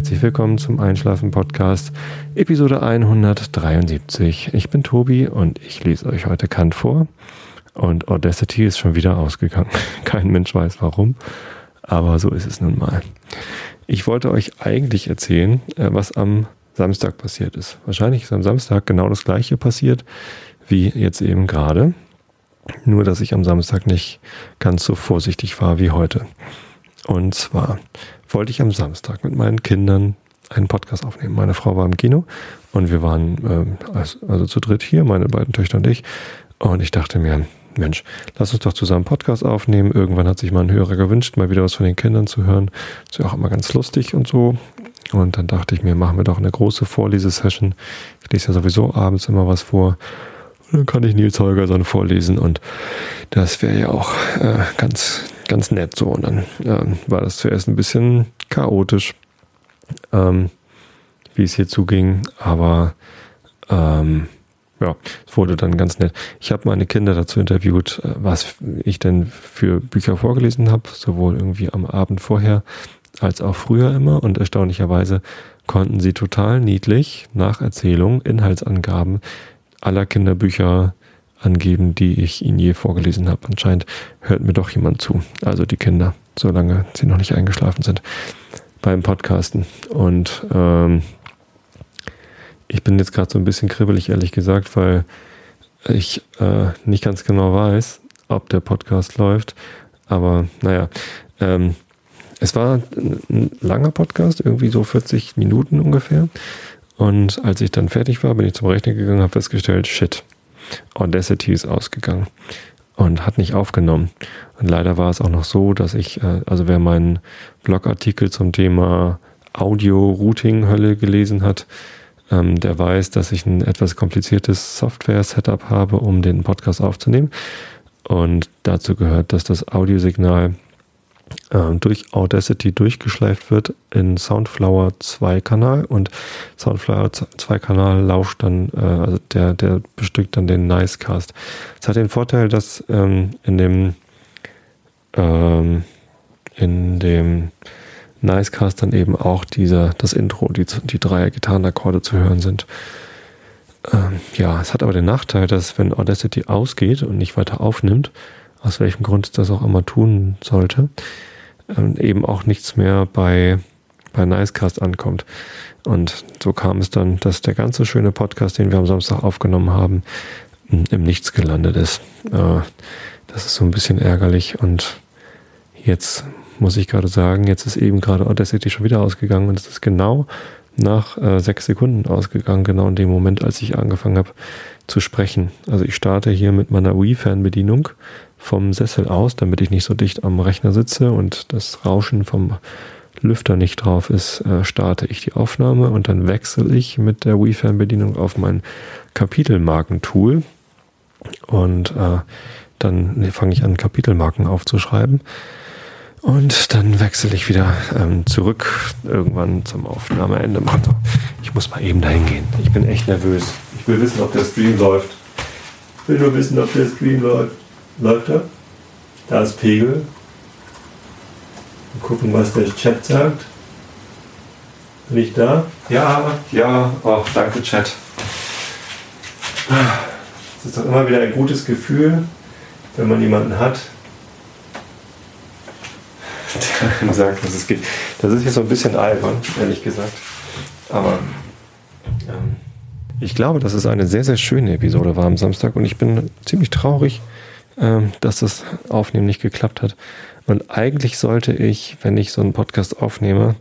herzlich willkommen zum Einschlafen Podcast, Episode 173. Ich bin Tobi und ich lese euch heute Kant vor. Und Audacity ist schon wieder ausgegangen. Kein Mensch weiß warum, aber so ist es nun mal. Ich wollte euch eigentlich erzählen, äh, was am Samstag passiert ist. Wahrscheinlich ist am Samstag genau das gleiche passiert wie jetzt eben gerade. Nur, dass ich am Samstag nicht ganz so vorsichtig war wie heute. Und zwar wollte ich am Samstag mit meinen Kindern einen Podcast aufnehmen. Meine Frau war im Kino und wir waren äh, also zu dritt hier, meine beiden Töchter und ich. Und ich dachte mir, Mensch, lass uns doch zusammen Podcast aufnehmen. Irgendwann hat sich mal ein Hörer gewünscht, mal wieder was von den Kindern zu hören. Ist ja auch immer ganz lustig und so. Und dann dachte ich mir, machen wir doch eine große Vorlesesession. Ich lese ja sowieso abends immer was vor. Und dann kann ich Nils Holgersson vorlesen und das wäre ja auch äh, ganz ganz nett so. Und dann äh, war das zuerst ein bisschen chaotisch, ähm, wie es hier zuging, aber ähm, ja, es wurde dann ganz nett. Ich habe meine Kinder dazu interviewt, äh, was ich denn für Bücher vorgelesen habe, sowohl irgendwie am Abend vorher als auch früher immer. Und erstaunlicherweise konnten sie total niedlich nach Erzählung Inhaltsangaben aller Kinderbücher angeben, die ich Ihnen je vorgelesen habe. Anscheinend hört mir doch jemand zu, also die Kinder, solange sie noch nicht eingeschlafen sind beim Podcasten. Und ähm, ich bin jetzt gerade so ein bisschen kribbelig, ehrlich gesagt, weil ich äh, nicht ganz genau weiß, ob der Podcast läuft. Aber naja, ähm, es war ein langer Podcast, irgendwie so 40 Minuten ungefähr. Und als ich dann fertig war, bin ich zum Rechner gegangen, habe festgestellt, shit, Audacity ist ausgegangen und hat nicht aufgenommen. Und leider war es auch noch so, dass ich, äh, also wer meinen Blogartikel zum Thema Audio-Routing-Hölle gelesen hat, ähm, der weiß, dass ich ein etwas kompliziertes Software-Setup habe, um den Podcast aufzunehmen. Und dazu gehört, dass das Audiosignal durch Audacity durchgeschleift wird in Soundflower 2 Kanal und Soundflower 2 Kanal lauscht dann, äh, also der, der bestückt dann den Nicecast. Es hat den Vorteil, dass ähm, in dem ähm, in dem Nicecast dann eben auch dieser, das Intro, die, die drei Gitarrenakkorde zu hören sind. Ähm, ja, es hat aber den Nachteil, dass wenn Audacity ausgeht und nicht weiter aufnimmt, aus welchem Grund das auch immer tun sollte, ähm, eben auch nichts mehr bei, bei Nicecast ankommt. Und so kam es dann, dass der ganze schöne Podcast, den wir am Samstag aufgenommen haben, im Nichts gelandet ist. Äh, das ist so ein bisschen ärgerlich und jetzt muss ich gerade sagen, jetzt ist eben gerade Audacity schon wieder ausgegangen und es ist genau nach äh, sechs Sekunden ausgegangen, genau in dem Moment, als ich angefangen habe zu sprechen. Also ich starte hier mit meiner Wii-Fernbedienung vom Sessel aus, damit ich nicht so dicht am Rechner sitze und das Rauschen vom Lüfter nicht drauf ist, äh, starte ich die Aufnahme und dann wechsle ich mit der Wii-Fernbedienung auf mein Kapitelmarkentool und äh, dann fange ich an, Kapitelmarken aufzuschreiben. Und dann wechsle ich wieder ähm, zurück irgendwann zum Aufnahmeende. Ich muss mal eben dahin gehen. Ich bin echt nervös. Ich will wissen, ob der Stream läuft. Ich will nur wissen, ob der Stream läuft. Läuft er? Da ist Pegel. Mal gucken, was der Chat sagt. Bin ich da? Ja, ja. Oh, danke, Chat. Es ist doch immer wieder ein gutes Gefühl, wenn man jemanden hat, der sagt, dass es geht. Das ist jetzt so ein bisschen albern, ehrlich gesagt. Aber ähm, ich glaube, dass es eine sehr, sehr schöne Episode war am Samstag und ich bin ziemlich traurig, ähm, dass das Aufnehmen nicht geklappt hat. Und eigentlich sollte ich, wenn ich so einen Podcast aufnehme,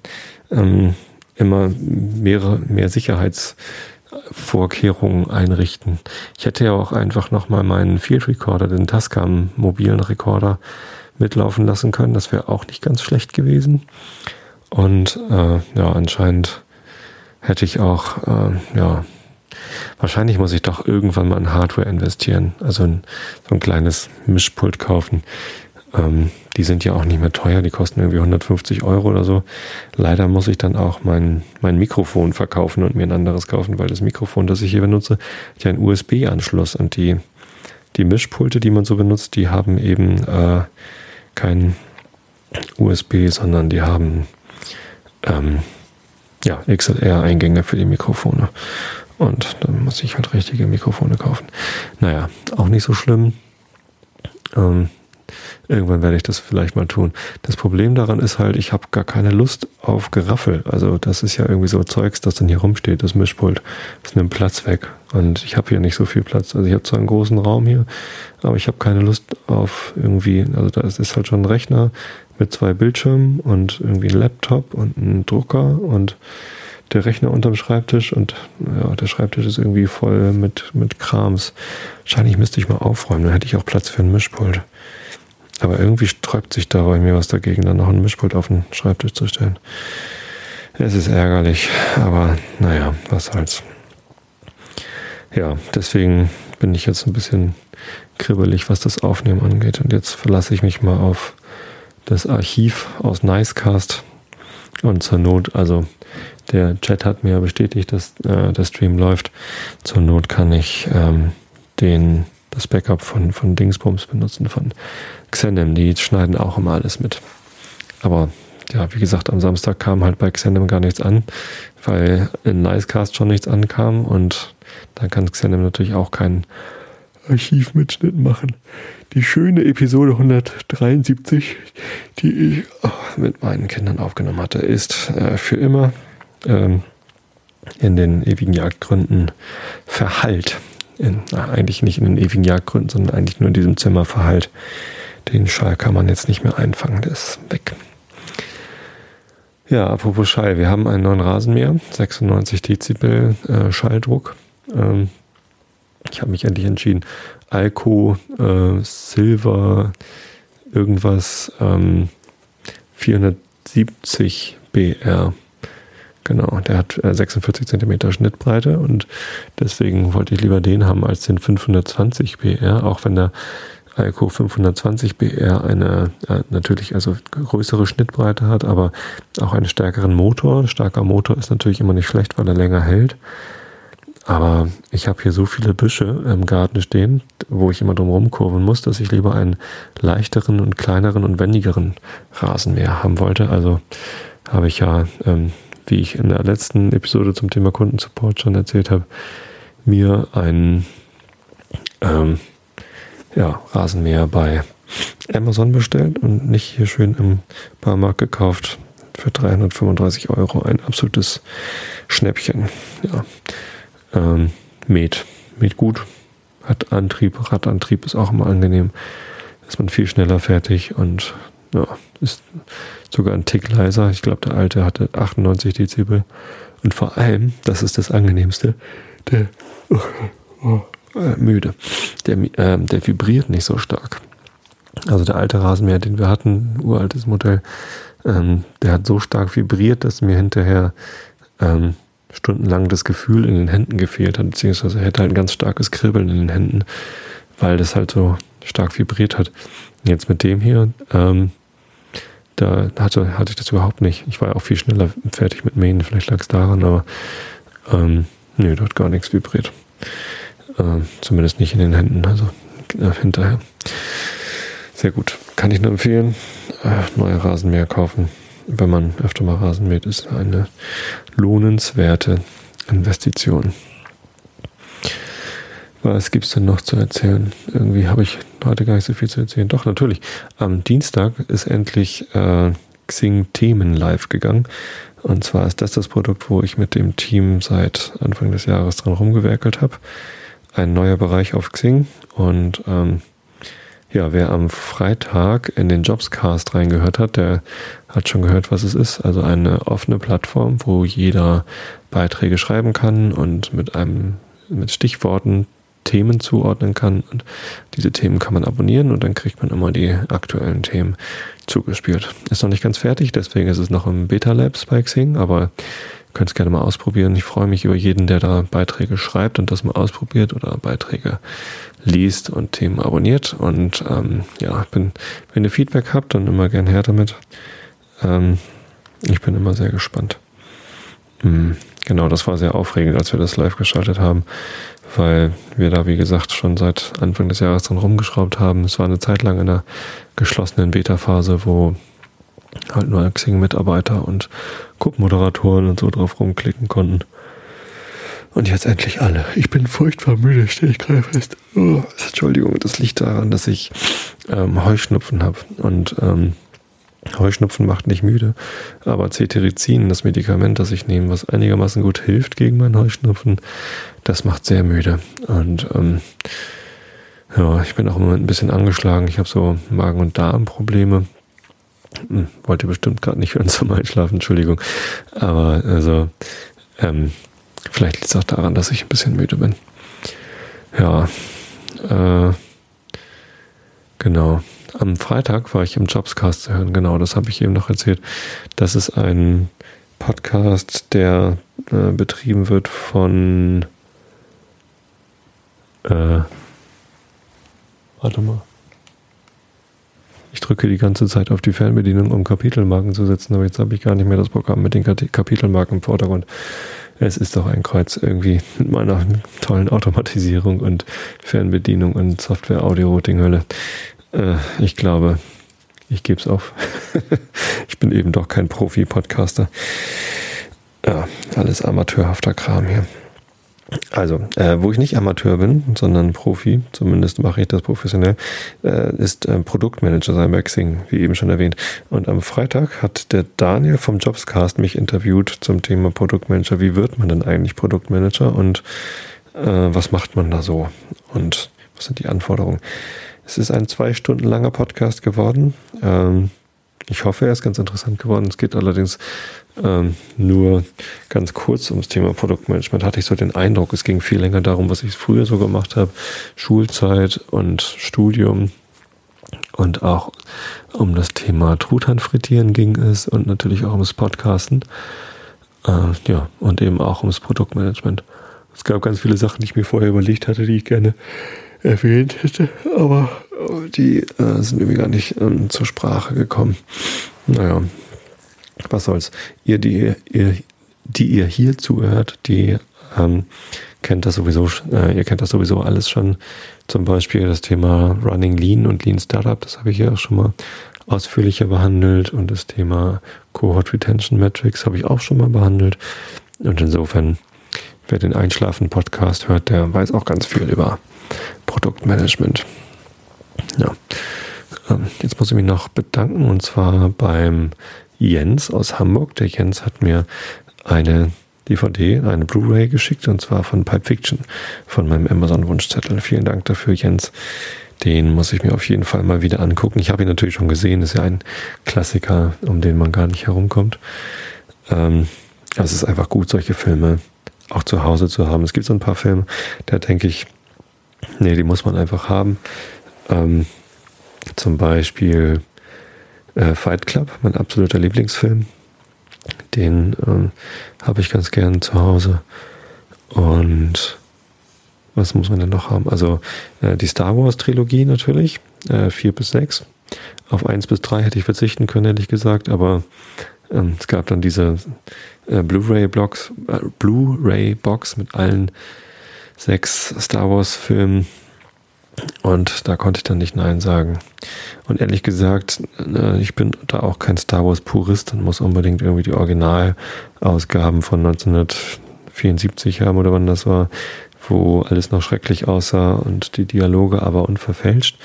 ähm, immer mehrere, mehr Sicherheitsvorkehrungen einrichten. Ich hätte ja auch einfach nochmal meinen Field Recorder, den Tascam mobilen Recorder, mitlaufen lassen können. Das wäre auch nicht ganz schlecht gewesen. Und äh, ja, anscheinend hätte ich auch, äh, ja, wahrscheinlich muss ich doch irgendwann mal in Hardware investieren. Also ein, so ein kleines Mischpult kaufen. Ähm, die sind ja auch nicht mehr teuer, die kosten irgendwie 150 Euro oder so. Leider muss ich dann auch mein, mein Mikrofon verkaufen und mir ein anderes kaufen, weil das Mikrofon, das ich hier benutze, hat ja einen USB-Anschluss und die, die Mischpulte, die man so benutzt, die haben eben äh, kein USB, sondern die haben ähm, ja, XLR-Eingänge für die Mikrofone. Und dann muss ich halt richtige Mikrofone kaufen. Naja, auch nicht so schlimm. Ähm, Irgendwann werde ich das vielleicht mal tun. Das Problem daran ist halt, ich habe gar keine Lust auf Geraffel. Also das ist ja irgendwie so Zeugs, das dann hier rumsteht, das Mischpult. Das nimmt Platz weg. Und ich habe hier nicht so viel Platz. Also ich habe zwar einen großen Raum hier, aber ich habe keine Lust auf irgendwie, also da ist halt schon ein Rechner mit zwei Bildschirmen und irgendwie ein Laptop und ein Drucker und der Rechner unterm Schreibtisch und ja, der Schreibtisch ist irgendwie voll mit, mit Krams. Wahrscheinlich müsste ich mal aufräumen, dann hätte ich auch Platz für ein Mischpult. Aber irgendwie sträubt sich da bei mir was dagegen, dann noch ein Mischpult auf den Schreibtisch zu stellen. Es ist ärgerlich, aber naja, was soll's. Ja, deswegen bin ich jetzt ein bisschen kribbelig, was das Aufnehmen angeht. Und jetzt verlasse ich mich mal auf das Archiv aus Nicecast. Und zur Not, also der Chat hat mir bestätigt, dass äh, der Stream läuft. Zur Not kann ich ähm, den, das Backup von, von Dingsbums benutzen, von Xenem, die schneiden auch immer alles mit. Aber ja, wie gesagt, am Samstag kam halt bei Xenem gar nichts an, weil in Nicecast schon nichts ankam und dann kann Xenem natürlich auch keinen Archivmitschnitt machen. Die schöne Episode 173, die ich oh, mit meinen Kindern aufgenommen hatte, ist äh, für immer ähm, in den ewigen Jagdgründen verhallt. In, na, eigentlich nicht in den ewigen Jagdgründen, sondern eigentlich nur in diesem Zimmer verhallt. Den Schall kann man jetzt nicht mehr einfangen, der ist weg. Ja, apropos Schall, wir haben einen neuen Rasenmäher, 96 Dezibel äh, Schalldruck. Ähm, ich habe mich endlich entschieden, Alco äh, Silver irgendwas ähm, 470 BR. Genau, der hat äh, 46 cm Schnittbreite und deswegen wollte ich lieber den haben als den 520 BR, auch wenn der Alco 520 BR eine äh, natürlich also größere Schnittbreite hat, aber auch einen stärkeren Motor. Ein starker Motor ist natürlich immer nicht schlecht, weil er länger hält. Aber ich habe hier so viele Büsche im Garten stehen, wo ich immer drum rumkurven muss, dass ich lieber einen leichteren und kleineren und wendigeren Rasenmäher haben wollte. Also habe ich ja, ähm, wie ich in der letzten Episode zum Thema Kundensupport schon erzählt habe, mir einen ähm, ja, Rasenmäher bei Amazon bestellt und nicht hier schön im Baumarkt gekauft für 335 Euro. Ein absolutes Schnäppchen. Ja. Ähm, mäht. Mäht gut. Hat Antrieb. Radantrieb ist auch immer angenehm. Ist man viel schneller fertig und ja, ist sogar ein Tick leiser. Ich glaube, der alte hatte 98 Dezibel. Und vor allem, das ist das angenehmste, der, oh, oh, äh, müde. Der, äh, der vibriert nicht so stark. Also der alte Rasenmäher, den wir hatten, uraltes Modell, ähm, der hat so stark vibriert, dass mir hinterher ähm, stundenlang das Gefühl in den Händen gefehlt hat, beziehungsweise hätte halt ein ganz starkes Kribbeln in den Händen, weil das halt so stark vibriert hat. Jetzt mit dem hier, ähm, da hatte, hatte ich das überhaupt nicht. Ich war auch viel schneller fertig mit Mähen, vielleicht lag es daran, aber ähm, nö, da hat gar nichts vibriert. Äh, zumindest nicht in den Händen, also äh, hinterher. Sehr gut. Kann ich nur empfehlen. Äh, neue Rasenmäher kaufen. Wenn man öfter mal Rasen mäht, ist eine lohnenswerte Investition. Was gibt es denn noch zu erzählen? Irgendwie habe ich heute gar nicht so viel zu erzählen. Doch, natürlich. Am Dienstag ist endlich äh, Xing Themen live gegangen. Und zwar ist das das Produkt, wo ich mit dem Team seit Anfang des Jahres dran rumgewerkelt habe ein neuer Bereich auf Xing und ähm, ja, wer am Freitag in den Jobscast reingehört hat, der hat schon gehört, was es ist. Also eine offene Plattform, wo jeder Beiträge schreiben kann und mit einem mit Stichworten Themen zuordnen kann. Und diese Themen kann man abonnieren und dann kriegt man immer die aktuellen Themen zugespielt. Ist noch nicht ganz fertig, deswegen ist es noch im Beta Labs bei Xing, aber könnt es gerne mal ausprobieren. Ich freue mich über jeden, der da Beiträge schreibt und das mal ausprobiert oder Beiträge liest und Themen abonniert. Und ähm, ja, bin, wenn ihr Feedback habt, dann immer gern her damit. Ähm, ich bin immer sehr gespannt. Hm, genau, das war sehr aufregend, als wir das live geschaltet haben, weil wir da, wie gesagt, schon seit Anfang des Jahres dran rumgeschraubt haben. Es war eine Zeit lang in einer geschlossenen Beta-Phase, wo halt nur Xing-Mitarbeiter und Guckmoderatoren und so drauf rumklicken konnten. Und jetzt endlich alle. Ich bin furchtbar müde, stelle ich gerade fest. Oh, Entschuldigung, das liegt daran, dass ich ähm, Heuschnupfen habe. Und ähm, Heuschnupfen macht nicht müde, aber Cetirizin, das Medikament, das ich nehme, was einigermaßen gut hilft gegen meinen Heuschnupfen, das macht sehr müde. Und ähm, ja, ich bin auch im Moment ein bisschen angeschlagen. Ich habe so Magen- und Darmprobleme. Hm, wollte bestimmt gerade nicht hören zum Einschlafen, Entschuldigung. Aber also, ähm, vielleicht liegt es auch daran, dass ich ein bisschen müde bin. Ja, äh, genau. Am Freitag war ich im Jobscast zu hören, genau, das habe ich eben noch erzählt. Das ist ein Podcast, der äh, betrieben wird von äh, warte mal. Ich drücke die ganze Zeit auf die Fernbedienung, um Kapitelmarken zu setzen, aber jetzt habe ich gar nicht mehr das Programm mit den Kapitelmarken im Vordergrund. Es ist doch ein Kreuz irgendwie mit meiner tollen Automatisierung und Fernbedienung und Software-Audio-Routing-Hölle. Äh, ich glaube, ich gebe es auf. ich bin eben doch kein Profi-Podcaster. Ja, alles amateurhafter Kram hier. Also, äh, wo ich nicht Amateur bin, sondern Profi, zumindest mache ich das professionell, äh, ist äh, Produktmanager sein bei Xing, wie eben schon erwähnt. Und am Freitag hat der Daniel vom Jobscast mich interviewt zum Thema Produktmanager. Wie wird man denn eigentlich Produktmanager und äh, was macht man da so? Und was sind die Anforderungen? Es ist ein zwei Stunden langer Podcast geworden. Ähm, ich hoffe, er ist ganz interessant geworden. Es geht allerdings ähm, nur ganz kurz ums Thema Produktmanagement. Hatte ich so den Eindruck, es ging viel länger darum, was ich früher so gemacht habe. Schulzeit und Studium. Und auch um das Thema Truthahn frittieren ging es und natürlich auch ums Podcasten. Äh, ja, und eben auch ums Produktmanagement. Es gab ganz viele Sachen, die ich mir vorher überlegt hatte, die ich gerne erwähnt hätte, aber die äh, sind irgendwie gar nicht ähm, zur Sprache gekommen. Naja, was soll's. Ihr, die ihr, die ihr hier zuhört, die ähm, kennt das sowieso, äh, ihr kennt das sowieso alles schon. Zum Beispiel das Thema Running Lean und Lean Startup, das habe ich ja auch schon mal ausführlicher behandelt und das Thema Cohort Retention Metrics habe ich auch schon mal behandelt. Und insofern, wer den Einschlafen-Podcast hört, der weiß auch ganz viel über Produktmanagement. Ja. Ähm, jetzt muss ich mich noch bedanken und zwar beim Jens aus Hamburg. Der Jens hat mir eine DVD, eine Blu-ray geschickt und zwar von Pipe Fiction, von meinem Amazon-Wunschzettel. Vielen Dank dafür, Jens. Den muss ich mir auf jeden Fall mal wieder angucken. Ich habe ihn natürlich schon gesehen, ist ja ein Klassiker, um den man gar nicht herumkommt. Ähm, es ist einfach gut, solche Filme auch zu Hause zu haben. Es gibt so ein paar Filme, da denke ich, nee, die muss man einfach haben. Ähm, zum Beispiel äh, Fight Club, mein absoluter Lieblingsfilm. Den ähm, habe ich ganz gern zu Hause. Und was muss man denn noch haben? Also äh, die Star Wars Trilogie natürlich, äh, 4 bis 6. Auf 1 bis 3 hätte ich verzichten können, ehrlich gesagt, aber ähm, es gab dann diese äh, Blu-ray-Box äh, Blu mit allen sechs Star Wars Filmen und da konnte ich dann nicht Nein sagen. Und ehrlich gesagt, äh, ich bin da auch kein Star Wars Purist und muss unbedingt irgendwie die Originalausgaben von 1974 haben oder wann das war, wo alles noch schrecklich aussah und die Dialoge aber unverfälscht.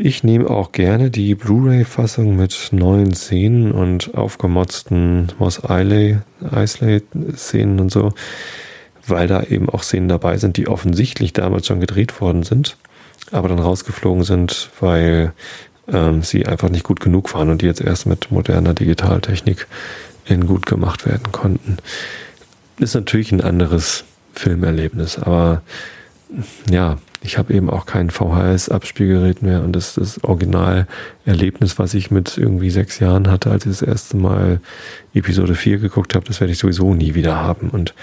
Ich nehme auch gerne die Blu-ray-Fassung mit neuen Szenen und aufgemotzten Moss Eisley-Szenen und so, weil da eben auch Szenen dabei sind, die offensichtlich damals schon gedreht worden sind aber dann rausgeflogen sind, weil ähm, sie einfach nicht gut genug waren und die jetzt erst mit moderner Digitaltechnik in gut gemacht werden konnten. Ist natürlich ein anderes Filmerlebnis, aber ja, ich habe eben auch kein VHS-Abspielgerät mehr und das, das Originalerlebnis, was ich mit irgendwie sechs Jahren hatte, als ich das erste Mal Episode 4 geguckt habe, das werde ich sowieso nie wieder haben. Und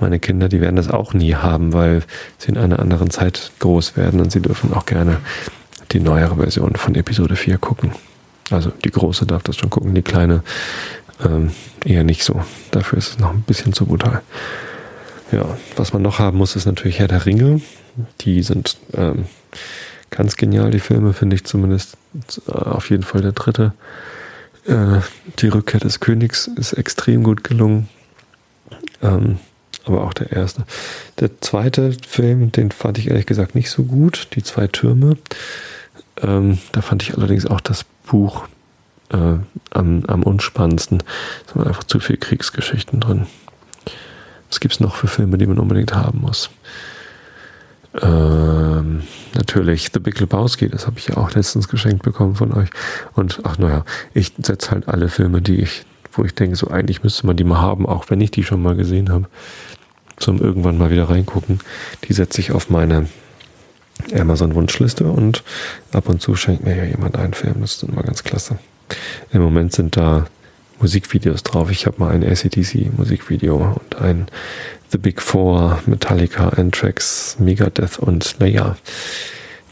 meine Kinder, die werden das auch nie haben, weil sie in einer anderen Zeit groß werden und sie dürfen auch gerne die neuere Version von Episode 4 gucken. Also die große darf das schon gucken, die kleine ähm, eher nicht so. Dafür ist es noch ein bisschen zu brutal. Ja, was man noch haben muss, ist natürlich Herr der Ringe. Die sind ähm, ganz genial, die Filme, finde ich zumindest. Äh, auf jeden Fall der dritte Äh, die Rückkehr des Königs ist extrem gut gelungen. Ähm, aber auch der erste. Der zweite Film, den fand ich ehrlich gesagt nicht so gut. Die zwei Türme. Ähm, da fand ich allerdings auch das Buch äh, am, am unspannendsten. Da sind einfach zu viele Kriegsgeschichten drin. Was gibt es noch für Filme, die man unbedingt haben muss? Ähm, natürlich The Big Lebowski, das habe ich ja auch letztens geschenkt bekommen von euch. Und ach naja, ich setze halt alle Filme, die ich, wo ich denke, so eigentlich müsste man die mal haben, auch wenn ich die schon mal gesehen habe, zum irgendwann mal wieder reingucken. Die setze ich auf meine Amazon-Wunschliste und ab und zu schenkt mir ja jemand einen Film. Das ist immer ganz klasse. Im Moment sind da Musikvideos drauf. Ich habe mal ein ACDC-Musikvideo und ein The Big Four, Metallica, Anthrax, Megadeth und Slayer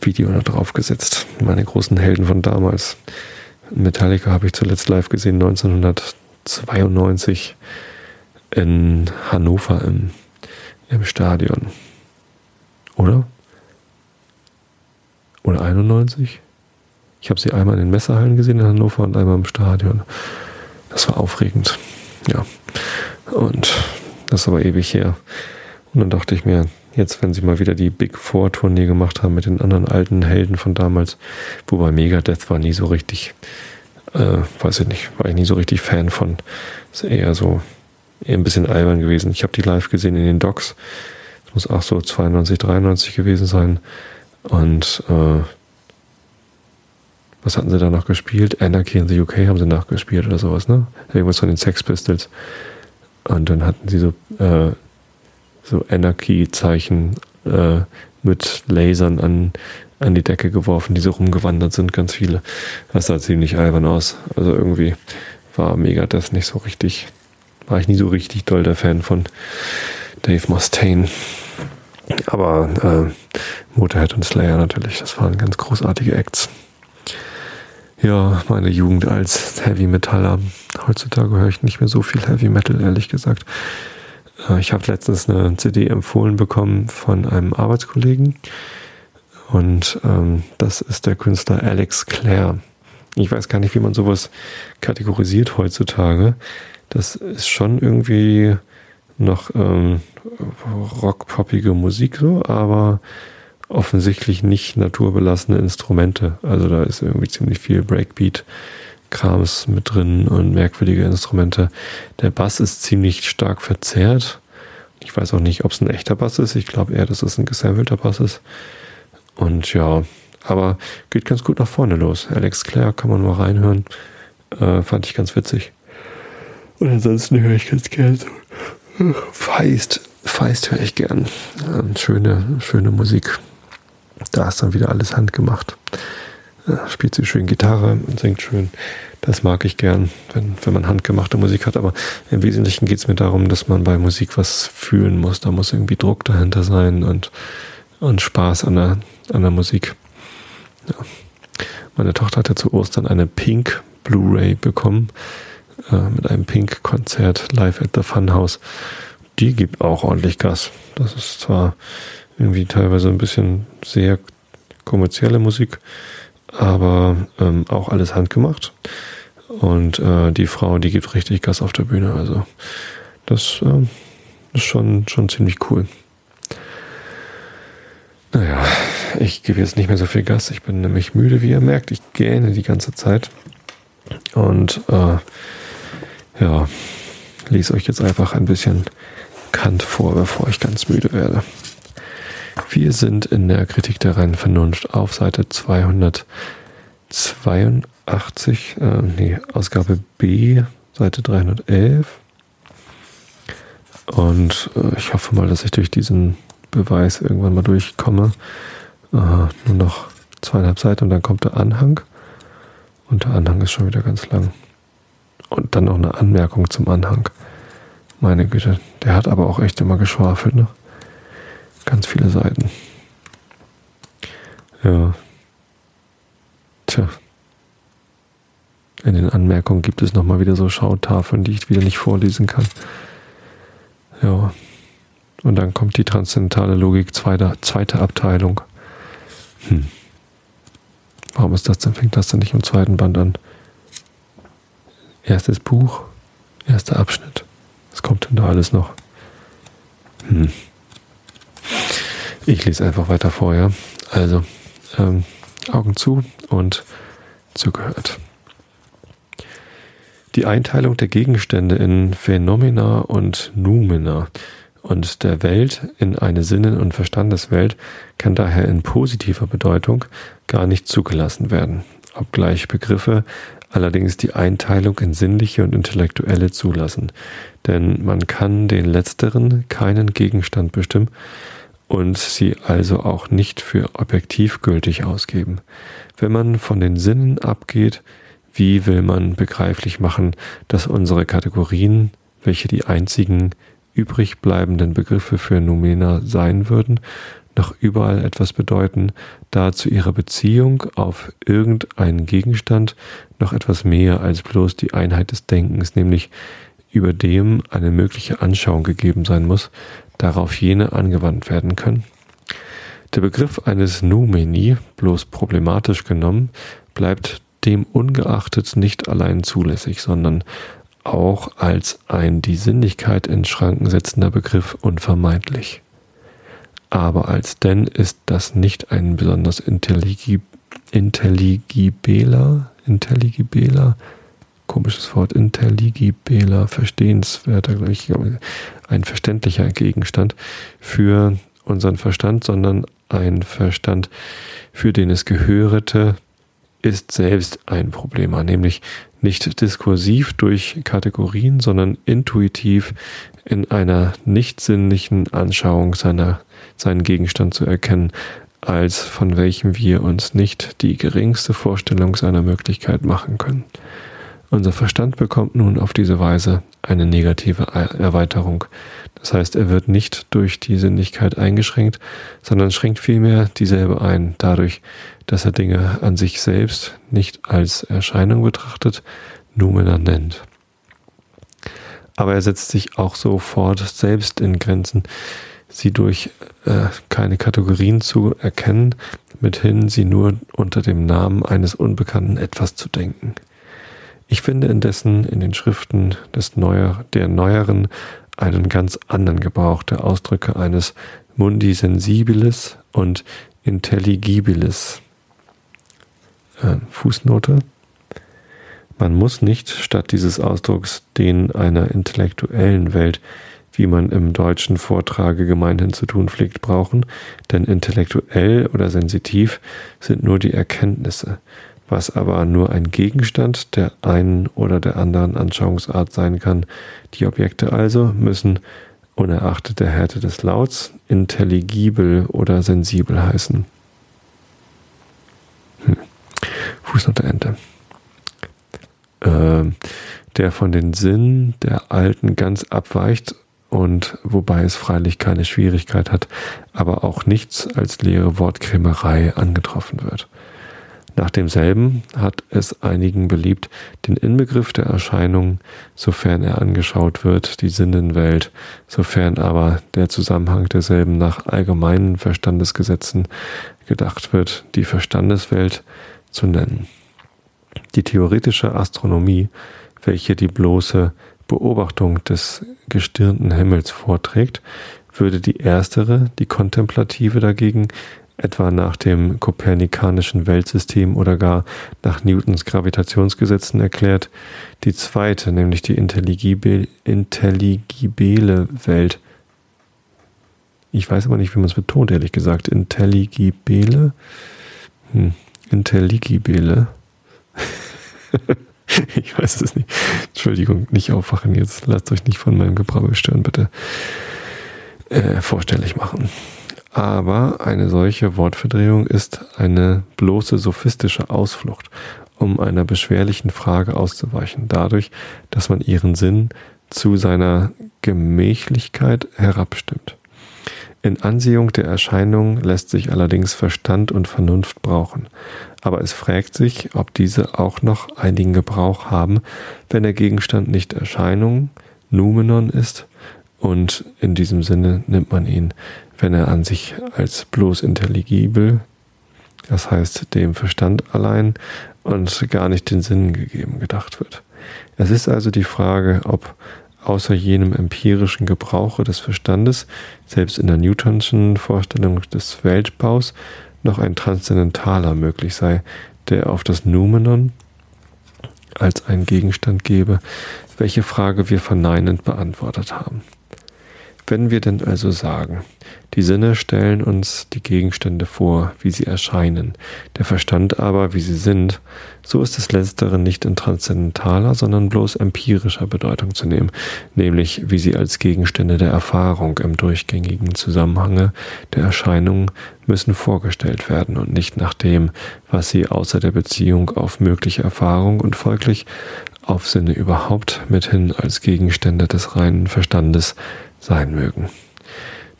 Video da drauf gesetzt. Meine großen Helden von damals. Metallica habe ich zuletzt live gesehen 1992 in Hannover im, im Stadion. Oder? Oder 91? Ich habe sie einmal in den Messerhallen gesehen in Hannover und einmal im Stadion. Das war aufregend. Ja. Und das ist aber ewig her. Und dann dachte ich mir, jetzt, wenn sie mal wieder die Big Four Tournee gemacht haben mit den anderen alten Helden von damals, wobei Megadeth war nie so richtig, äh, weiß ich nicht, war ich nie so richtig Fan von. Ist eher so, eher ein bisschen albern gewesen. Ich habe die live gesehen in den Docks. Das muss auch so 92, 93 gewesen sein. Und äh, was hatten sie da noch gespielt? Anarchy in the UK haben sie nachgespielt oder sowas, ne? Irgendwas von den Sex Pistols. Und dann hatten sie so, äh, so Anarchy-Zeichen äh, mit Lasern an, an die Decke geworfen, die so rumgewandert sind, ganz viele. Das sah ziemlich albern aus. Also irgendwie war Megadeth nicht so richtig, war ich nie so richtig doll der Fan von Dave Mustaine. Aber äh, Motorhead und Slayer natürlich, das waren ganz großartige Acts. Ja, meine Jugend als Heavy Metaller. Heutzutage höre ich nicht mehr so viel Heavy Metal, ehrlich gesagt. Äh, ich habe letztens eine CD empfohlen bekommen von einem Arbeitskollegen. Und ähm, das ist der Künstler Alex Clare. Ich weiß gar nicht, wie man sowas kategorisiert heutzutage. Das ist schon irgendwie noch ähm, rockpoppige Musik so, aber offensichtlich nicht naturbelassene Instrumente. Also da ist irgendwie ziemlich viel Breakbeat. Krams mit drin und merkwürdige Instrumente. Der Bass ist ziemlich stark verzerrt. Ich weiß auch nicht, ob es ein echter Bass ist. Ich glaube eher, dass es ein gesampelter Bass ist. Und ja, aber geht ganz gut nach vorne los. Alex Clare kann man mal reinhören. Äh, fand ich ganz witzig. Und ansonsten höre ich ganz gerne so Feist. Feist höre ich gern. Ähm, schöne, schöne Musik. Da ist dann wieder alles handgemacht. Spielt sie schön Gitarre und singt schön. Das mag ich gern, wenn, wenn man handgemachte Musik hat. Aber im Wesentlichen geht es mir darum, dass man bei Musik was fühlen muss. Da muss irgendwie Druck dahinter sein und, und Spaß an der, an der Musik. Ja. Meine Tochter hatte zu Ostern eine Pink Blu-ray bekommen äh, mit einem Pink-Konzert live at the Funhouse. Die gibt auch ordentlich Gas. Das ist zwar irgendwie teilweise ein bisschen sehr kommerzielle Musik, aber ähm, auch alles handgemacht. Und äh, die Frau, die gibt richtig Gas auf der Bühne. Also das äh, ist schon, schon ziemlich cool. Naja, ich gebe jetzt nicht mehr so viel Gas. Ich bin nämlich müde, wie ihr merkt. Ich gähne die ganze Zeit. Und äh, ja, lese euch jetzt einfach ein bisschen Kant vor, bevor ich ganz müde werde. Wir sind in der Kritik der reinen Vernunft auf Seite 282, äh, nee, Ausgabe B, Seite 311. Und äh, ich hoffe mal, dass ich durch diesen Beweis irgendwann mal durchkomme. Äh, nur noch zweieinhalb Seiten und dann kommt der Anhang. Und der Anhang ist schon wieder ganz lang. Und dann noch eine Anmerkung zum Anhang. Meine Güte, der hat aber auch echt immer geschwafelt, ne? Ganz viele Seiten. Ja. Tja. In den Anmerkungen gibt es nochmal wieder so Schautafeln, die ich wieder nicht vorlesen kann. Ja. Und dann kommt die transzendentale Logik, zweite, zweite Abteilung. Hm. Warum ist das denn? Fängt das denn nicht im zweiten Band an? Erstes Buch, erster Abschnitt. Was kommt denn da alles noch? Hm. Ich lese einfach weiter vor, ja. Also, ähm, Augen zu und zugehört. Die Einteilung der Gegenstände in Phänomena und Noumena und der Welt in eine Sinnen- und Verstandeswelt kann daher in positiver Bedeutung gar nicht zugelassen werden, obgleich Begriffe allerdings die Einteilung in sinnliche und intellektuelle zulassen, denn man kann den letzteren keinen Gegenstand bestimmen und sie also auch nicht für objektiv gültig ausgeben. Wenn man von den Sinnen abgeht, wie will man begreiflich machen, dass unsere Kategorien, welche die einzigen übrig bleibenden Begriffe für Numena sein würden, noch überall etwas bedeuten, da zu ihrer Beziehung auf irgendeinen Gegenstand noch etwas mehr als bloß die Einheit des Denkens, nämlich über dem eine mögliche Anschauung gegeben sein muss, darauf jene angewandt werden können. Der Begriff eines Numeni, bloß problematisch genommen, bleibt dem ungeachtet nicht allein zulässig, sondern auch als ein die Sinnlichkeit in Schranken setzender Begriff unvermeidlich. Aber als denn ist das nicht ein besonders intelligib intelligibeler, intelligibeler, komisches Wort, intelligibeler, verstehenswerter, glaube ich, ein verständlicher Gegenstand für unseren Verstand, sondern ein Verstand, für den es gehörete, ist selbst ein Problem, nämlich nicht diskursiv durch Kategorien, sondern intuitiv in einer nicht sinnlichen Anschauung seiner, seinen Gegenstand zu erkennen, als von welchem wir uns nicht die geringste Vorstellung seiner Möglichkeit machen können. Unser Verstand bekommt nun auf diese Weise eine negative Erweiterung. Das heißt, er wird nicht durch die Sinnlichkeit eingeschränkt, sondern schränkt vielmehr dieselbe ein, dadurch, dass er Dinge an sich selbst nicht als Erscheinung betrachtet, Numena nennt. Aber er setzt sich auch sofort selbst in Grenzen, sie durch äh, keine Kategorien zu erkennen, mithin sie nur unter dem Namen eines unbekannten etwas zu denken. Ich finde indessen in den Schriften des Neuer, der neueren einen ganz anderen Gebrauch der Ausdrücke eines Mundi sensibilis und intelligibilis. Äh, Fußnote. Man muss nicht statt dieses Ausdrucks den einer intellektuellen Welt, wie man im deutschen Vortrage gemeinhin zu tun pflegt, brauchen, denn intellektuell oder sensitiv sind nur die Erkenntnisse, was aber nur ein Gegenstand der einen oder der anderen Anschauungsart sein kann. Die Objekte also müssen, unerachtet der Härte des Lauts, intelligibel oder sensibel heißen. Hm. Fußnote Ende. Äh, der von den Sinnen der Alten ganz abweicht und wobei es freilich keine Schwierigkeit hat, aber auch nichts als leere Wortkrämerei angetroffen wird. Nach demselben hat es einigen beliebt, den Inbegriff der Erscheinung, sofern er angeschaut wird, die Sinnenwelt, sofern aber der Zusammenhang derselben nach allgemeinen Verstandesgesetzen gedacht wird, die Verstandeswelt zu nennen. Die theoretische Astronomie, welche die bloße Beobachtung des gestirnten Himmels vorträgt, würde die erstere, die kontemplative dagegen etwa nach dem kopernikanischen Weltsystem oder gar nach Newtons Gravitationsgesetzen erklärt, die zweite, nämlich die intelligibile Welt. Ich weiß aber nicht, wie man es betont, ehrlich gesagt. Intelligibile? Hm. Intelligibile? ich weiß es nicht. Entschuldigung, nicht aufwachen jetzt. Lasst euch nicht von meinem Gebrabbel stören, bitte. Äh, vorstellig machen. Aber eine solche Wortverdrehung ist eine bloße sophistische Ausflucht, um einer beschwerlichen Frage auszuweichen, dadurch, dass man ihren Sinn zu seiner Gemächlichkeit herabstimmt. In Ansehung der Erscheinung lässt sich allerdings Verstand und Vernunft brauchen, aber es fragt sich, ob diese auch noch einigen Gebrauch haben, wenn der Gegenstand nicht Erscheinung, Numenon ist, und in diesem Sinne nimmt man ihn wenn er an sich als bloß intelligibel, das heißt dem Verstand allein und gar nicht den Sinnen gegeben gedacht wird. Es ist also die Frage, ob außer jenem empirischen Gebrauche des Verstandes, selbst in der Newtonschen Vorstellung des Weltbaus, noch ein transzendentaler möglich sei, der auf das Numenon als ein Gegenstand gebe, welche Frage wir verneinend beantwortet haben. Wenn wir denn also sagen, die Sinne stellen uns die Gegenstände vor, wie sie erscheinen, der Verstand aber, wie sie sind, so ist das Letztere nicht in transzendentaler, sondern bloß empirischer Bedeutung zu nehmen, nämlich wie sie als Gegenstände der Erfahrung im durchgängigen Zusammenhange der Erscheinungen müssen vorgestellt werden und nicht nach dem, was sie außer der Beziehung auf mögliche Erfahrung und folglich auf Sinne überhaupt mithin als Gegenstände des reinen Verstandes sein mögen.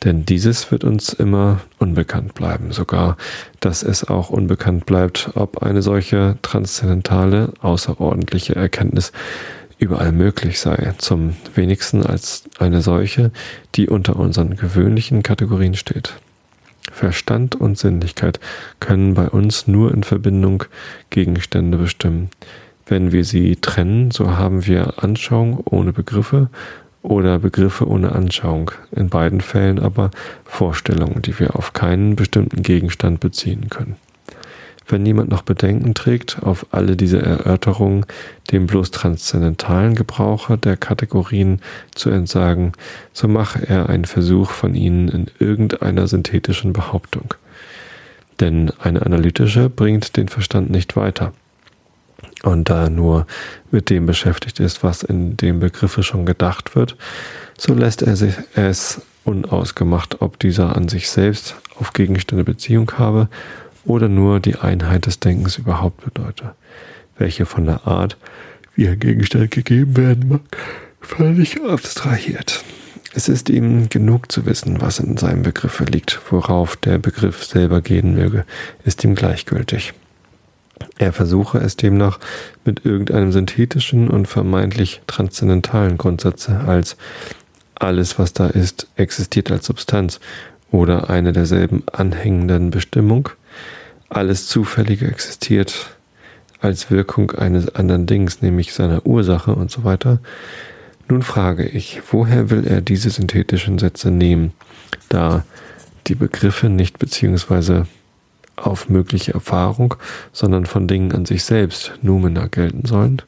Denn dieses wird uns immer unbekannt bleiben, sogar dass es auch unbekannt bleibt, ob eine solche transzendentale, außerordentliche Erkenntnis überall möglich sei, zum wenigsten als eine solche, die unter unseren gewöhnlichen Kategorien steht. Verstand und Sinnlichkeit können bei uns nur in Verbindung Gegenstände bestimmen. Wenn wir sie trennen, so haben wir Anschauung ohne Begriffe oder Begriffe ohne Anschauung, in beiden Fällen aber Vorstellungen, die wir auf keinen bestimmten Gegenstand beziehen können. Wenn jemand noch Bedenken trägt, auf alle diese Erörterungen dem bloß transzendentalen Gebrauche der Kategorien zu entsagen, so mache er einen Versuch von ihnen in irgendeiner synthetischen Behauptung. Denn eine analytische bringt den Verstand nicht weiter und da nur mit dem beschäftigt ist, was in dem Begriffe schon gedacht wird, so lässt er sich es unausgemacht, ob dieser an sich selbst auf Gegenstände Beziehung habe oder nur die Einheit des Denkens überhaupt bedeute, welche von der Art, wie ein Gegenstand gegeben werden mag, völlig abstrahiert. Es ist ihm genug zu wissen, was in seinem Begriffe liegt, worauf der Begriff selber gehen möge, ist ihm gleichgültig. Er versuche es demnach mit irgendeinem synthetischen und vermeintlich transzendentalen Grundsatze als alles, was da ist, existiert als Substanz oder eine derselben anhängenden Bestimmung, alles Zufällige existiert als Wirkung eines anderen Dings, nämlich seiner Ursache und so weiter. Nun frage ich, woher will er diese synthetischen Sätze nehmen, da die Begriffe nicht beziehungsweise auf mögliche Erfahrung, sondern von Dingen an sich selbst Numena gelten sollen?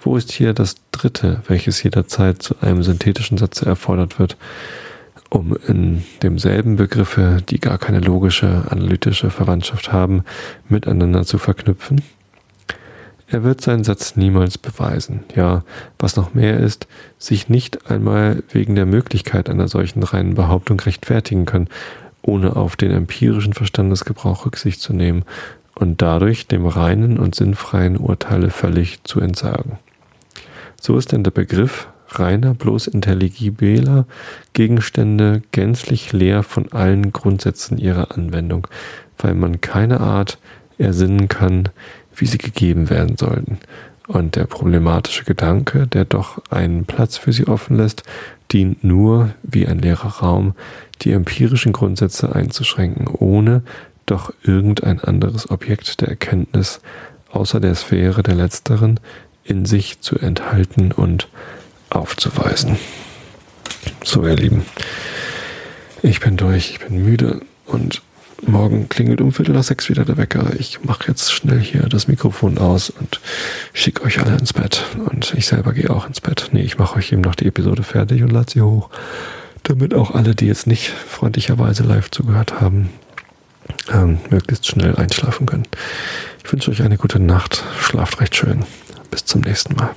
Wo ist hier das Dritte, welches jederzeit zu einem synthetischen Satze erfordert wird, um in demselben Begriffe, die gar keine logische, analytische Verwandtschaft haben, miteinander zu verknüpfen? Er wird seinen Satz niemals beweisen, ja, was noch mehr ist, sich nicht einmal wegen der Möglichkeit einer solchen reinen Behauptung rechtfertigen können, ohne auf den empirischen Verstandesgebrauch Rücksicht zu nehmen und dadurch dem reinen und sinnfreien Urteile völlig zu entsagen. So ist denn der Begriff reiner, bloß intelligibeler Gegenstände gänzlich leer von allen Grundsätzen ihrer Anwendung, weil man keine Art ersinnen kann, wie sie gegeben werden sollten. Und der problematische Gedanke, der doch einen Platz für sie offen lässt, dient nur wie ein leerer Raum, die empirischen Grundsätze einzuschränken, ohne doch irgendein anderes Objekt der Erkenntnis außer der Sphäre der letzteren in sich zu enthalten und aufzuweisen. So, ihr Lieben, ich bin durch, ich bin müde und morgen klingelt um Viertel nach sechs wieder der Wecker. Ich mache jetzt schnell hier das Mikrofon aus und schicke euch alle ins Bett. Und ich selber gehe auch ins Bett. Nee, ich mache euch eben noch die Episode fertig und lade sie hoch damit auch alle, die jetzt nicht freundlicherweise live zugehört haben, ähm, möglichst schnell einschlafen können. Ich wünsche euch eine gute Nacht, schlaft recht schön. Bis zum nächsten Mal.